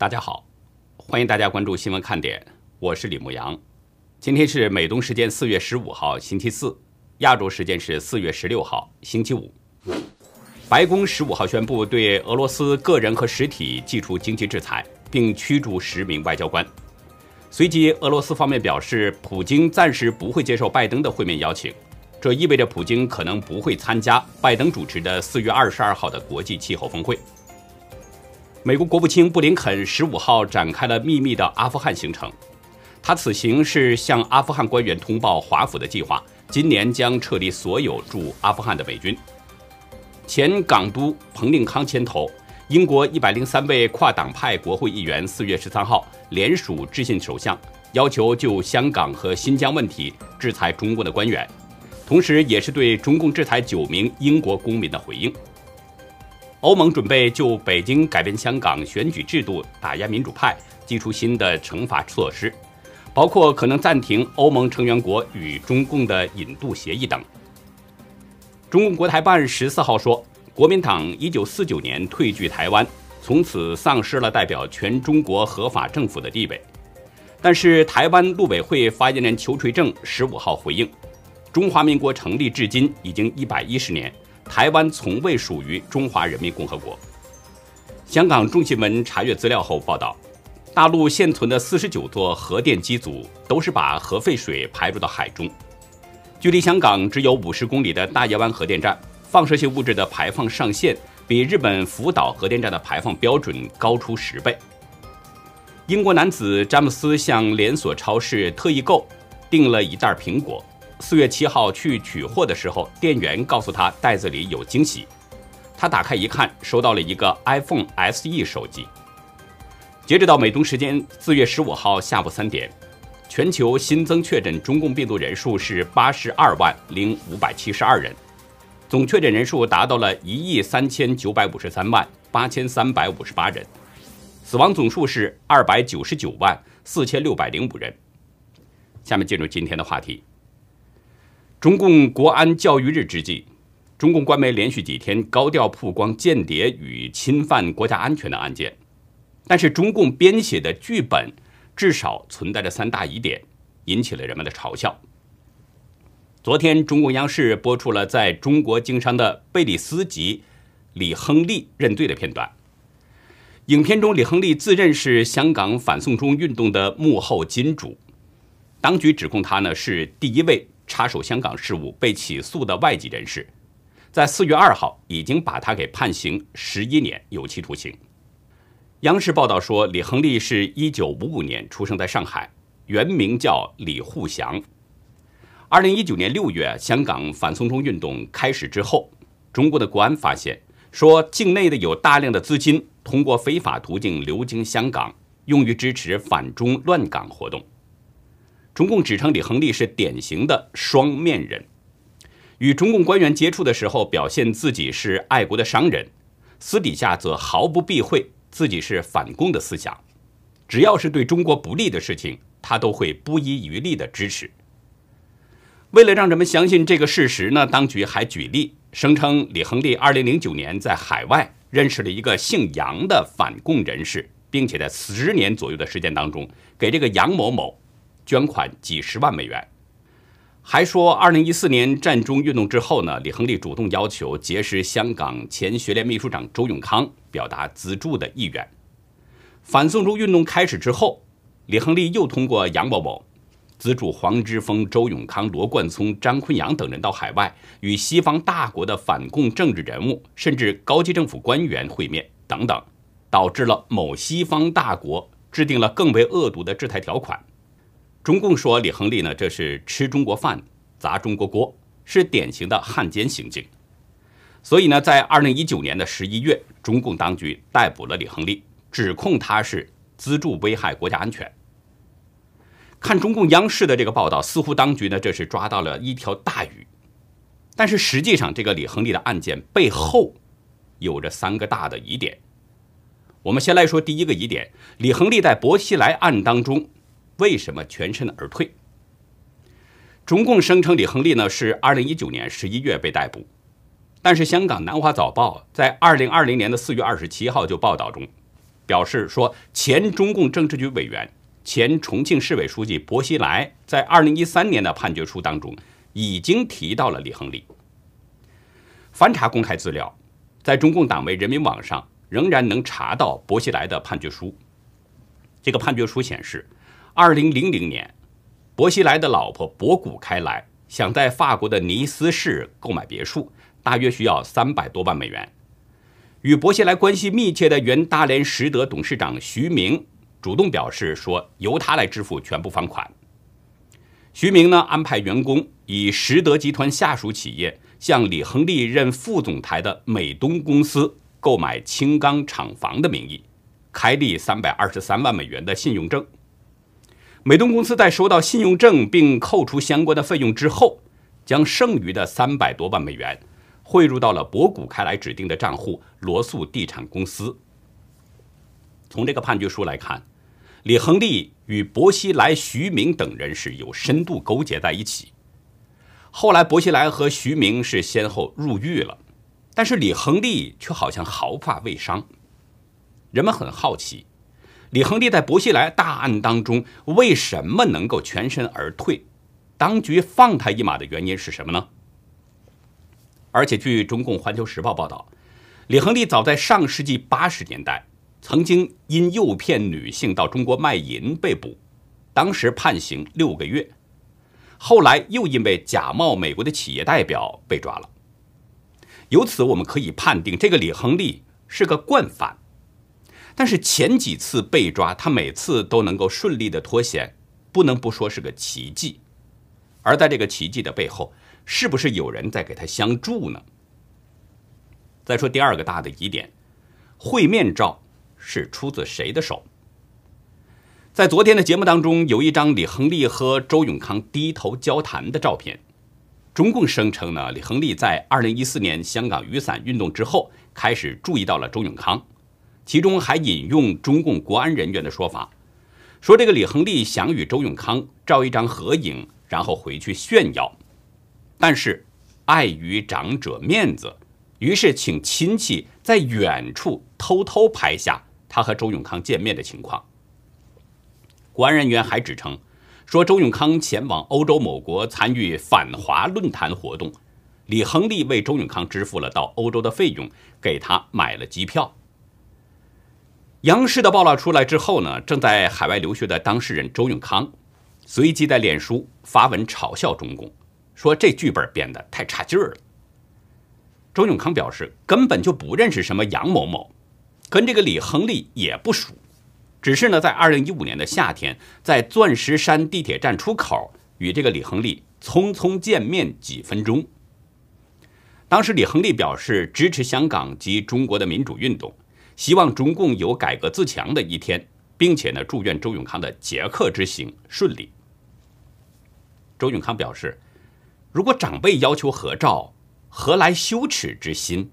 大家好，欢迎大家关注新闻看点，我是李牧阳。今天是美东时间四月十五号星期四，亚洲时间是四月十六号星期五。白宫十五号宣布对俄罗斯个人和实体寄出经济制裁，并驱逐十名外交官。随即，俄罗斯方面表示，普京暂时不会接受拜登的会面邀请，这意味着普京可能不会参加拜登主持的四月二十二号的国际气候峰会。美国国务卿布林肯十五号展开了秘密的阿富汗行程，他此行是向阿富汗官员通报华府的计划，今年将撤离所有驻阿富汗的美军。前港督彭定康牵头。英国一百零三位跨党派国会议员四月十三号联署致信首相，要求就香港和新疆问题制裁中共的官员，同时也是对中共制裁九名英国公民的回应。欧盟准备就北京改变香港选举制度、打压民主派，祭出新的惩罚措施，包括可能暂停欧盟成员国与中共的引渡协议等。中共国台办十四号说。国民党一九四九年退居台湾，从此丧失了代表全中国合法政府的地位。但是，台湾陆委会发言人邱垂正十五号回应：中华民国成立至今已经一百一十年，台湾从未属于中华人民共和国。香港中新闻查阅资料后报道，大陆现存的四十九座核电机组都是把核废水排入到海中。距离香港只有五十公里的大亚湾核电站。放射性物质的排放上限比日本福岛核电站的排放标准高出十倍。英国男子詹姆斯向连锁超市特意购订了一袋苹果，四月七号去取货的时候，店员告诉他袋子里有惊喜。他打开一看，收到了一个 iPhone SE 手机。截止到美东时间四月十五号下午三点，全球新增确诊中共病毒人数是八十二万零五百七十二人。总确诊人数达到了一亿三千九百五十三万八千三百五十八人，死亡总数是二百九十九万四千六百零五人。下面进入今天的话题。中共国安教育日之际，中共官媒连续几天高调曝光间谍与侵犯国家安全的案件，但是中共编写的剧本至少存在着三大疑点，引起了人们的嘲笑。昨天，中共央视播出了在中国经商的贝里斯籍李亨利认罪的片段。影片中，李亨利自认是香港反送中运动的幕后金主，当局指控他呢是第一位插手香港事务被起诉的外籍人士，在四月二号已经把他给判刑十一年有期徒刑。央视报道说，李亨利是一九五五年出生在上海，原名叫李沪祥。二零一九年六月，香港反送中运动开始之后，中国的国安发现，说境内的有大量的资金通过非法途径流经香港，用于支持反中乱港活动。中共指称李亨利是典型的双面人，与中共官员接触的时候，表现自己是爱国的商人，私底下则毫不避讳自己是反共的思想，只要是对中国不利的事情，他都会不遗余力的支持。为了让人们相信这个事实呢，当局还举例声称，李亨利2009年在海外认识了一个姓杨的反共人士，并且在十年左右的时间当中，给这个杨某某捐款几十万美元。还说，2014年战中运动之后呢，李亨利主动要求结识香港前学联秘书长周永康，表达资助的意愿。反送中运动开始之后，李亨利又通过杨某某。资助黄之锋、周永康、罗冠聪、张坤阳等人到海外与西方大国的反共政治人物，甚至高级政府官员会面等等，导致了某西方大国制定了更为恶毒的制裁条款。中共说李亨利呢，这是吃中国饭、砸中国锅，是典型的汉奸行径。所以呢，在二零一九年的十一月，中共当局逮捕了李亨利，指控他是资助危害国家安全。看中共央视的这个报道，似乎当局呢这是抓到了一条大鱼，但是实际上这个李亨利的案件背后有着三个大的疑点。我们先来说第一个疑点：李亨利在薄熙来案当中为什么全身而退？中共声称李亨利呢是二零一九年十一月被逮捕，但是香港南华早报在二零二零年的四月二十七号就报道中表示说，前中共政治局委员、前重庆市委书记薄熙来在二零一三年的判决书当中已经提到了李亨利。翻查公开资料，在中共党委人民网上仍然能查到薄熙来的判决书。这个判决书显示，二零零零年，薄熙来的老婆博古开来想在法国的尼斯市购买别墅，大约需要三百多万美元。与薄熙来关系密切的原大连实德董事长徐明主动表示说，由他来支付全部房款。徐明呢安排员工以实德集团下属企业向李亨利任副总裁的美东公司购买青钢厂房的名义，开立三百二十三万美元的信用证。美东公司在收到信用证并扣除相关的费用之后，将剩余的三百多万美元。汇入到了博古开来指定的账户罗素地产公司。从这个判决书来看，李亨利与薄熙来、徐明等人是有深度勾结在一起。后来，薄熙来和徐明是先后入狱了，但是李亨利却好像毫发未伤。人们很好奇，李亨利在薄熙来大案当中为什么能够全身而退？当局放他一马的原因是什么呢？而且，据中共《环球时报》报道，李亨利早在上世纪八十年代曾经因诱骗女性到中国卖淫被捕，当时判刑六个月。后来又因为假冒美国的企业代表被抓了。由此，我们可以判定这个李亨利是个惯犯。但是前几次被抓，他每次都能够顺利的脱险，不能不说是个奇迹。而在这个奇迹的背后，是不是有人在给他相助呢？再说第二个大的疑点，会面照是出自谁的手？在昨天的节目当中，有一张李亨利和周永康低头交谈的照片。中共声称呢，李亨利在二零一四年香港雨伞运动之后，开始注意到了周永康，其中还引用中共国安人员的说法，说这个李亨利想与周永康照一张合影，然后回去炫耀。但是，碍于长者面子，于是请亲戚在远处偷偷拍下他和周永康见面的情况。国安人员还指称，说周永康前往欧洲某国参与反华论坛活动，李亨利为周永康支付了到欧洲的费用，给他买了机票。央视的爆料出来之后呢，正在海外留学的当事人周永康，随即在脸书发文嘲笑中共。说这剧本编的太差劲儿了。周永康表示根本就不认识什么杨某某，跟这个李亨利也不熟，只是呢在二零一五年的夏天，在钻石山地铁站出口与这个李亨利匆匆见面几分钟。当时李亨利表示支持香港及中国的民主运动，希望中共有改革自强的一天，并且呢祝愿周永康的捷克之行顺利。周永康表示。如果长辈要求合照，何来羞耻之心？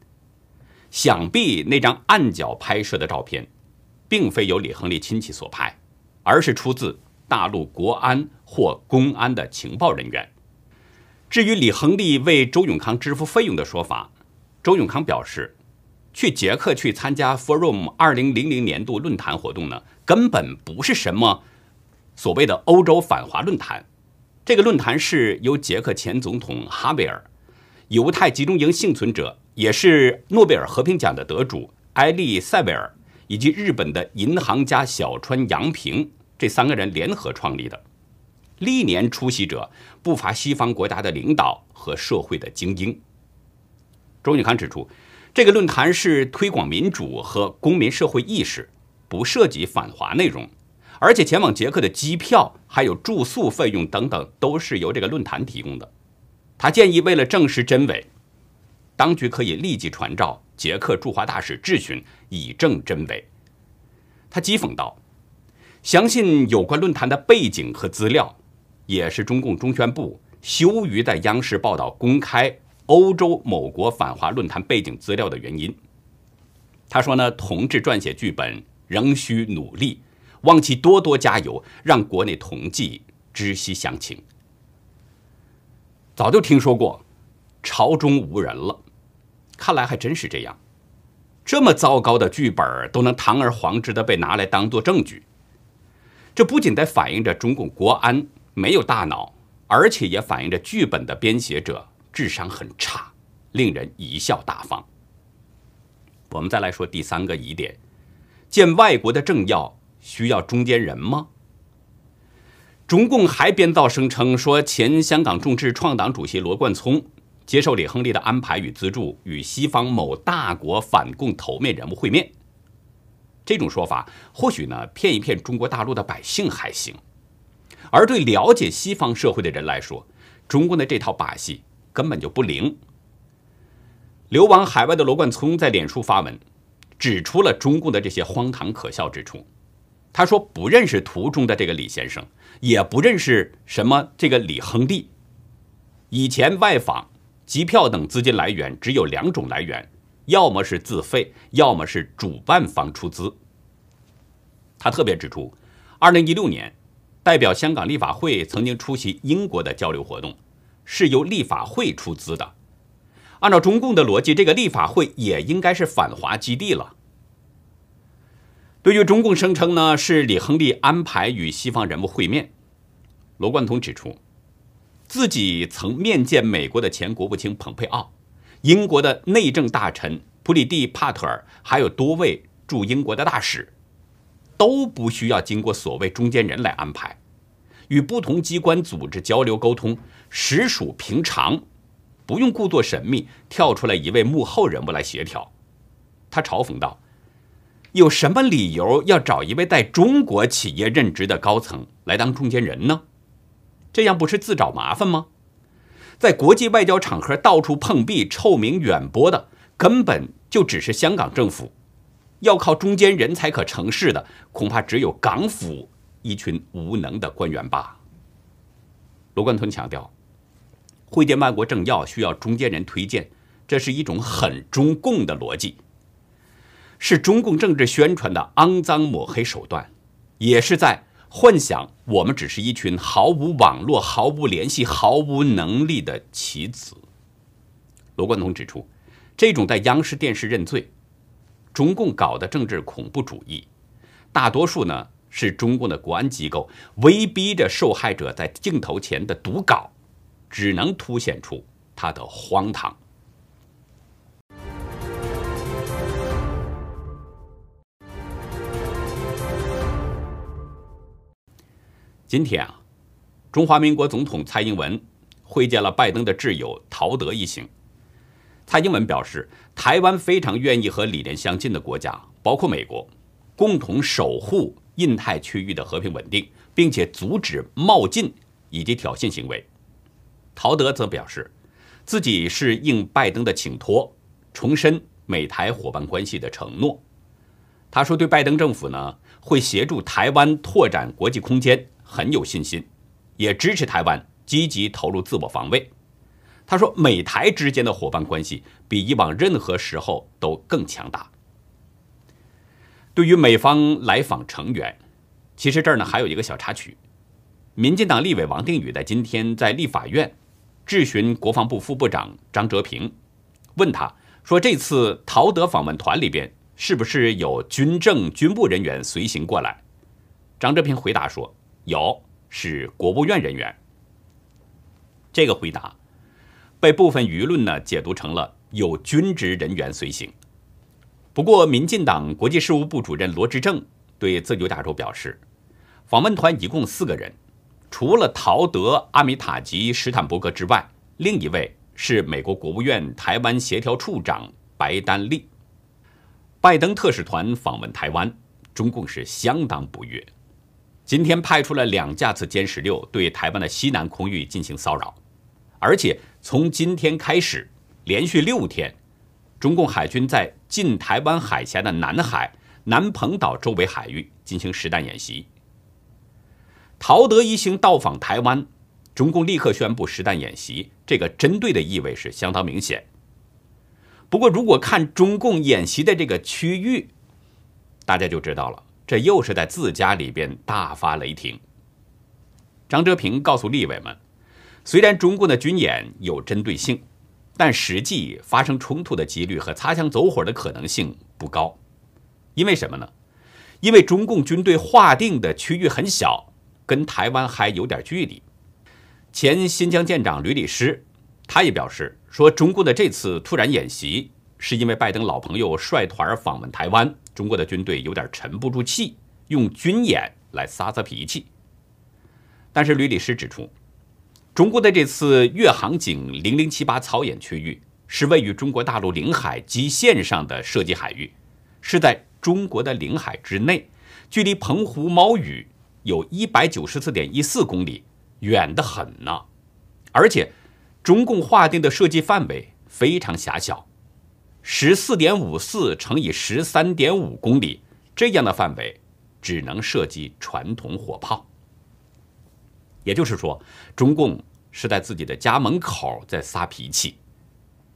想必那张暗角拍摄的照片，并非由李亨利亲戚所拍，而是出自大陆国安或公安的情报人员。至于李亨利为周永康支付费用的说法，周永康表示，去捷克去参加 Forum 二零零零年度论坛活动呢，根本不是什么所谓的欧洲反华论坛。这个论坛是由捷克前总统哈维尔、犹太集中营幸存者，也是诺贝尔和平奖的得主埃利塞维尔，以及日本的银行家小川洋平这三个人联合创立的。历年出席者不乏西方国家的领导和社会的精英。周永康指出，这个论坛是推广民主和公民社会意识，不涉及反华内容。而且前往捷克的机票、还有住宿费用等等，都是由这个论坛提供的。他建议，为了证实真伪，当局可以立即传召捷克驻华大使质询，以证真伪。他讥讽道：“相信有关论坛的背景和资料，也是中共中宣部羞于在央视报道公开欧洲某国反华论坛背景资料的原因。”他说：“呢，同志撰写剧本仍需努力。”望其多多加油，让国内同济知悉详情。早就听说过朝中无人了，看来还真是这样。这么糟糕的剧本都能堂而皇之的被拿来当做证据，这不仅在反映着中共国安没有大脑，而且也反映着剧本的编写者智商很差，令人贻笑大方。我们再来说第三个疑点：见外国的政要需要中间人吗？中共还编造声称说，前香港众志创党主席罗冠聪。接受李亨利的安排与资助，与西方某大国反共头面人物会面，这种说法或许呢骗一骗中国大陆的百姓还行，而对了解西方社会的人来说，中共的这套把戏根本就不灵。流亡海外的罗冠聪在脸书发文，指出了中共的这些荒唐可笑之处。他说不认识图中的这个李先生，也不认识什么这个李亨利，以前外访。机票等资金来源只有两种来源，要么是自费，要么是主办方出资。他特别指出，二零一六年代表香港立法会曾经出席英国的交流活动，是由立法会出资的。按照中共的逻辑，这个立法会也应该是反华基地了。对于中共声称呢是李亨利安排与西方人物会面，罗冠聪指出。自己曾面见美国的前国务卿蓬佩奥、英国的内政大臣普里蒂帕特尔，还有多位驻英国的大使，都不需要经过所谓中间人来安排，与不同机关组织交流沟通实属平常，不用故作神秘，跳出来一位幕后人物来协调。他嘲讽道：“有什么理由要找一位在中国企业任职的高层来当中间人呢？”这样不是自找麻烦吗？在国际外交场合到处碰壁、臭名远播的，根本就只是香港政府。要靠中间人才可成事的，恐怕只有港府一群无能的官员吧。罗冠吞强调，会见外国政要需要中间人推荐，这是一种很中共的逻辑，是中共政治宣传的肮脏抹黑手段，也是在。幻想我们只是一群毫无网络、毫无联系、毫无能力的棋子。罗冠彤指出，这种在央视电视认罪、中共搞的政治恐怖主义，大多数呢是中共的国安机构威逼着受害者在镜头前的读稿，只能凸显出他的荒唐。今天啊，中华民国总统蔡英文会见了拜登的挚友陶德一行。蔡英文表示，台湾非常愿意和理念相近的国家，包括美国，共同守护印太区域的和平稳定，并且阻止冒进以及挑衅行为。陶德则表示，自己是应拜登的请托，重申美台伙伴关系的承诺。他说，对拜登政府呢，会协助台湾拓展国际空间。很有信心，也支持台湾积极投入自我防卫。他说，美台之间的伙伴关系比以往任何时候都更强大。对于美方来访成员，其实这儿呢还有一个小插曲：民进党立委王定宇在今天在立法院质询国防部副部长张哲平，问他说，这次陶德访问团里边是不是有军政军部人员随行过来？张哲平回答说。有是国务院人员，这个回答被部分舆论呢解读成了有军职人员随行。不过，民进党国际事务部主任罗志正对自由亚洲表示，访问团一共四个人，除了陶德、阿米塔吉、史坦伯格之外，另一位是美国国务院台湾协调处长白丹利。拜登特使团访问台湾，中共是相当不悦。今天派出了两架次歼十六对台湾的西南空域进行骚扰，而且从今天开始，连续六天，中共海军在近台湾海峡的南海、南澎岛周围海域进行实弹演习。陶德一行到访台湾，中共立刻宣布实弹演习，这个针对的意味是相当明显。不过，如果看中共演习的这个区域，大家就知道了。这又是在自家里边大发雷霆。张哲平告诉立委们，虽然中共的军演有针对性，但实际发生冲突的几率和擦枪走火的可能性不高。因为什么呢？因为中共军队划定的区域很小，跟台湾还有点距离。前新疆舰长吕礼师，他也表示说，中共的这次突然演习，是因为拜登老朋友率团访问台湾，中国的军队有点沉不住气，用军演来撒撒脾气。但是吕礼师指出，中国的这次越航警零零七八操演区域，是位于中国大陆领海基线上的涉及海域，是在。中国的领海之内，距离澎湖猫屿有一百九十四点一四公里，远得很呢。而且，中共划定的射击范围非常狭小，十四点五四乘以十三点五公里这样的范围，只能射击传统火炮。也就是说，中共是在自己的家门口在撒脾气，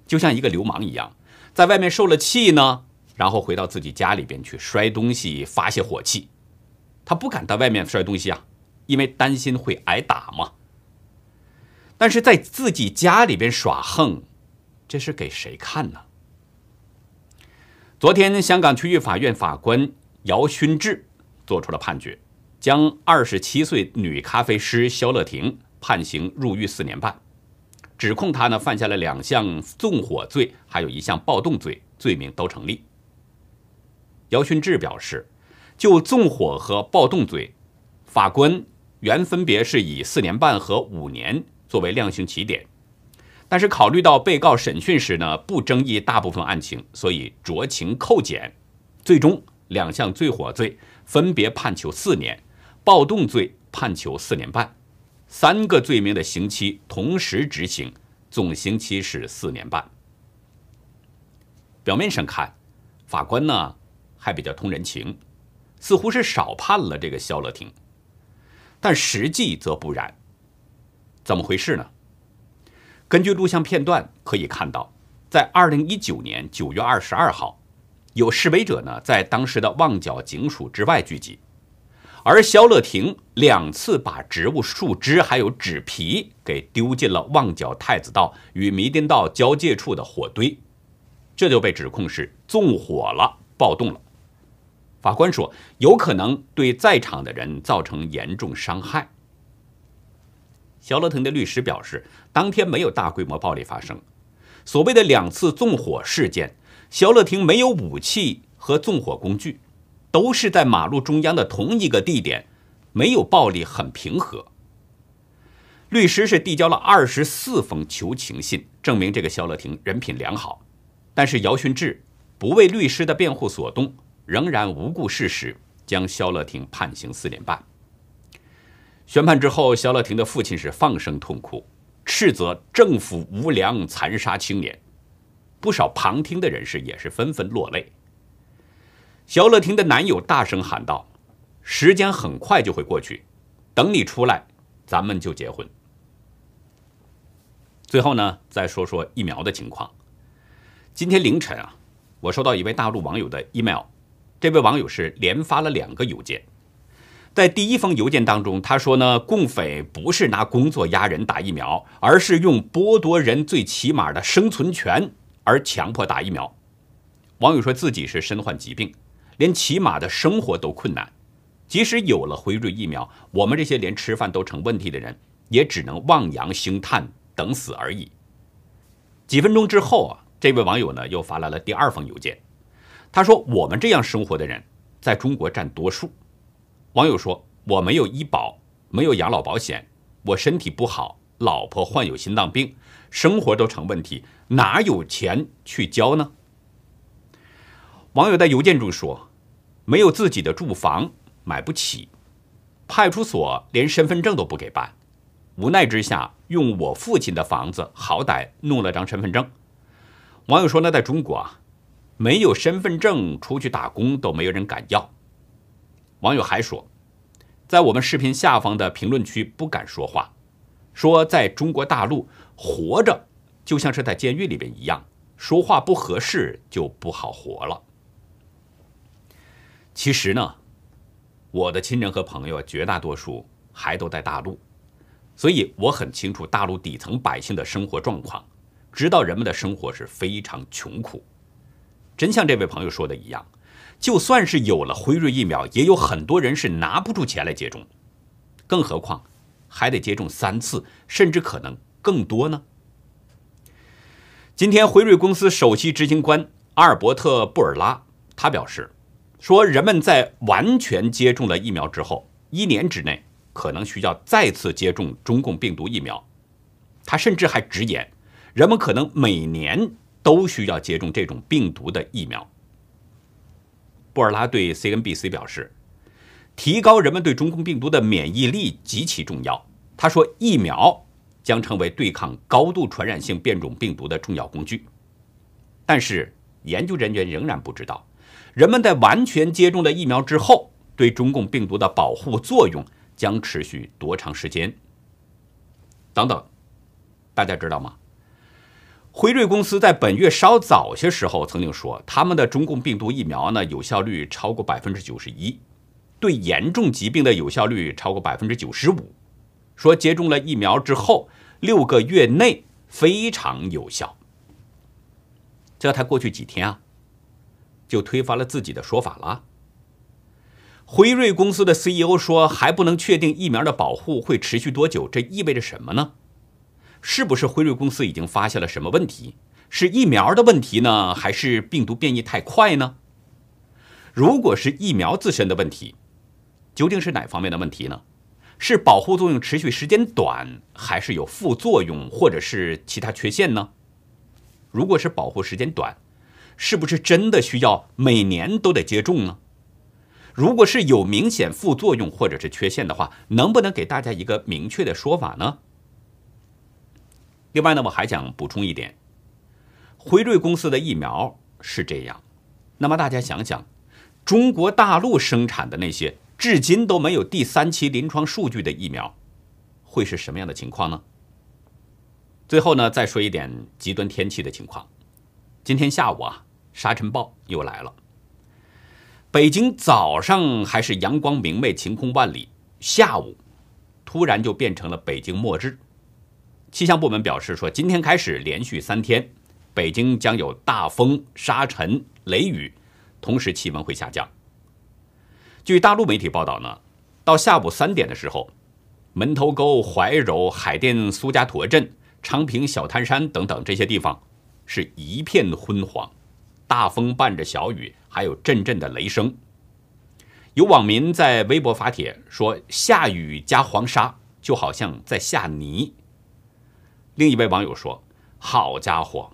就像一个流氓一样，在外面受了气呢。然后回到自己家里边去摔东西发泄火气，他不敢到外面摔东西啊，因为担心会挨打嘛。但是在自己家里边耍横，这是给谁看呢？昨天，香港区域法院法官姚勋志作出了判决，将二十七岁女咖啡师肖乐婷判刑入狱四年半，指控她呢犯下了两项纵火罪，还有一项暴动罪，罪名都成立。姚勋志表示，就纵火和暴动罪，法官原分别是以四年半和五年作为量刑起点，但是考虑到被告审讯时呢不争议大部分案情，所以酌情扣减，最终两项罪火罪分别判囚四年，暴动罪判囚四年半，三个罪名的刑期同时执行，总刑期是四年半。表面上看，法官呢。还比较通人情，似乎是少判了这个肖乐婷，但实际则不然。怎么回事呢？根据录像片段可以看到，在二零一九年九月二十二号，有示威者呢在当时的旺角警署之外聚集，而肖乐婷两次把植物树枝还有纸皮给丢进了旺角太子道与弥敦道交界处的火堆，这就被指控是纵火了、暴动了。法官说，有可能对在场的人造成严重伤害。肖乐腾的律师表示，当天没有大规模暴力发生。所谓的两次纵火事件，肖乐廷没有武器和纵火工具，都是在马路中央的同一个地点，没有暴力，很平和。律师是递交了二十四封求情信，证明这个肖乐廷人品良好。但是姚勋智不为律师的辩护所动。仍然无故事实，将肖乐婷判刑四年半。宣判之后，肖乐婷的父亲是放声痛哭，斥责政府无良残杀青年。不少旁听的人士也是纷纷落泪。肖乐婷的男友大声喊道：“时间很快就会过去，等你出来，咱们就结婚。”最后呢，再说说疫苗的情况。今天凌晨啊，我收到一位大陆网友的 email。这位网友是连发了两个邮件，在第一封邮件当中，他说呢，共匪不是拿工作压人打疫苗，而是用剥夺人最起码的生存权而强迫打疫苗。网友说自己是身患疾病，连起码的生活都困难，即使有了辉瑞疫苗，我们这些连吃饭都成问题的人，也只能望洋兴叹，等死而已。几分钟之后啊，这位网友呢又发来了第二封邮件。他说：“我们这样生活的人，在中国占多数。”网友说：“我没有医保，没有养老保险，我身体不好，老婆患有心脏病，生活都成问题，哪有钱去交呢？”网友在邮件中说：“没有自己的住房，买不起，派出所连身份证都不给办，无奈之下，用我父亲的房子，好歹弄了张身份证。”网友说：“那在中国啊。”没有身份证出去打工都没有人敢要。网友还说，在我们视频下方的评论区不敢说话，说在中国大陆活着就像是在监狱里边一样，说话不合适就不好活了。其实呢，我的亲人和朋友绝大多数还都在大陆，所以我很清楚大陆底层百姓的生活状况，知道人们的生活是非常穷苦。真像这位朋友说的一样，就算是有了辉瑞疫苗，也有很多人是拿不出钱来接种，更何况还得接种三次，甚至可能更多呢？今天，辉瑞公司首席执行官阿尔伯特·布尔拉他表示，说人们在完全接种了疫苗之后，一年之内可能需要再次接种中共病毒疫苗。他甚至还直言，人们可能每年都需要接种这种病毒的疫苗。布尔拉对 CNBC 表示，提高人们对中共病毒的免疫力极其重要。他说，疫苗。将成为对抗高度传染性变种病毒的重要工具，但是研究人员仍然不知道，人们在完全接种了疫苗之后，对中共病毒的保护作用将持续多长时间。等等，大家知道吗？辉瑞公司在本月稍早些时候曾经说，他们的中共病毒疫苗呢有效率超过百分之九十一，对严重疾病的有效率超过百分之九十五。说接种了疫苗之后，六个月内非常有效。这才过去几天啊，就推翻了自己的说法了。辉瑞公司的 CEO 说还不能确定疫苗的保护会持续多久，这意味着什么呢？是不是辉瑞公司已经发现了什么问题？是疫苗的问题呢，还是病毒变异太快呢？如果是疫苗自身的问题，究竟是哪方面的问题呢？是保护作用持续时间短，还是有副作用，或者是其他缺陷呢？如果是保护时间短，是不是真的需要每年都得接种呢？如果是有明显副作用或者是缺陷的话，能不能给大家一个明确的说法呢？另外呢，我还想补充一点，辉瑞公司的疫苗是这样，那么大家想想，中国大陆生产的那些。至今都没有第三期临床数据的疫苗，会是什么样的情况呢？最后呢，再说一点极端天气的情况。今天下午啊，沙尘暴又来了。北京早上还是阳光明媚、晴空万里，下午突然就变成了北京末日。气象部门表示说，今天开始连续三天，北京将有大风、沙尘、雷雨，同时气温会下降。据大陆媒体报道呢，到下午三点的时候，门头沟、怀柔、海淀苏家坨镇、昌平小滩山等等这些地方是一片昏黄，大风伴着小雨，还有阵阵的雷声。有网民在微博发帖说：“下雨加黄沙，就好像在下泥。”另一位网友说：“好家伙，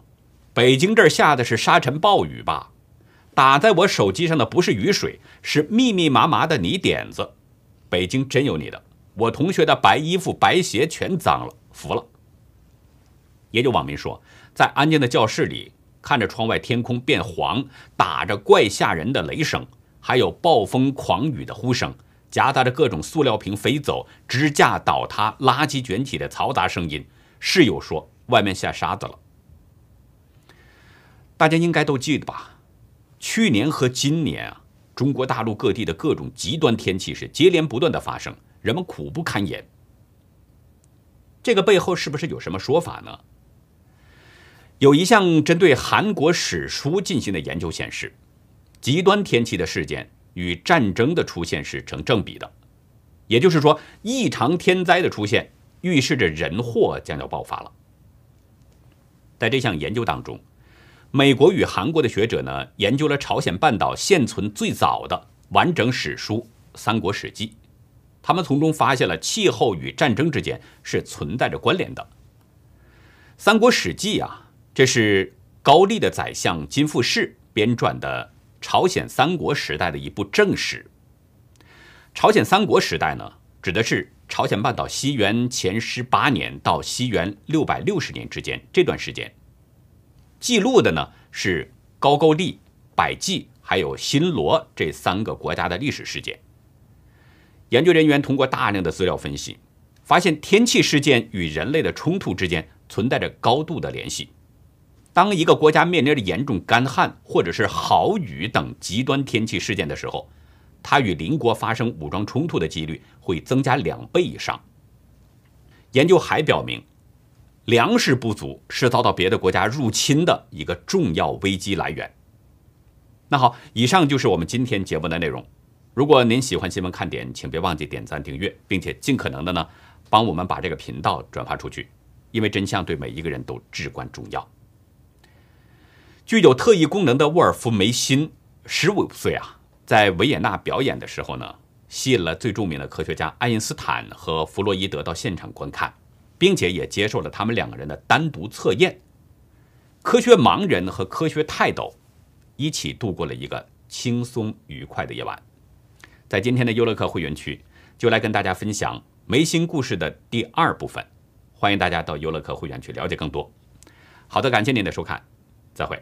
北京这儿下的是沙尘暴雨吧？”打在我手机上的不是雨水，是密密麻麻的泥点子。北京真有你的！我同学的白衣服、白鞋全脏了，服了。也有网民说，在安静的教室里，看着窗外天空变黄，打着怪吓人的雷声，还有暴风狂雨的呼声，夹杂着各种塑料瓶飞走、支架倒塌、垃圾卷起的嘈杂声音。室友说，外面下沙子了。大家应该都记得吧？去年和今年啊，中国大陆各地的各种极端天气是接连不断的发生，人们苦不堪言。这个背后是不是有什么说法呢？有一项针对韩国史书进行的研究显示，极端天气的事件与战争的出现是成正比的，也就是说，异常天灾的出现预示着人祸将要爆发了。在这项研究当中。美国与韩国的学者呢，研究了朝鲜半岛现存最早的完整史书《三国史记》，他们从中发现了气候与战争之间是存在着关联的。《三国史记》啊，这是高丽的宰相金富士编撰的朝鲜三国时代的一部正史。朝鲜三国时代呢，指的是朝鲜半岛西元前十八年到西元六百六十年之间这段时间。记录的呢是高句丽、百济还有新罗这三个国家的历史事件。研究人员通过大量的资料分析，发现天气事件与人类的冲突之间存在着高度的联系。当一个国家面临着严重干旱或者是豪雨等极端天气事件的时候，它与邻国发生武装冲突的几率会增加两倍以上。研究还表明。粮食不足是遭到别的国家入侵的一个重要危机来源。那好，以上就是我们今天节目的内容。如果您喜欢新闻看点，请别忘记点赞订阅，并且尽可能的呢帮我们把这个频道转发出去，因为真相对每一个人都至关重要。具有特异功能的沃尔夫梅辛，十五岁啊，在维也纳表演的时候呢，吸引了最著名的科学家爱因斯坦和弗洛伊德到现场观看。并且也接受了他们两个人的单独测验。科学盲人和科学泰斗一起度过了一个轻松愉快的夜晚。在今天的优乐客会员区，就来跟大家分享梅辛故事的第二部分。欢迎大家到优乐客会员区了解更多。好的，感谢您的收看，再会。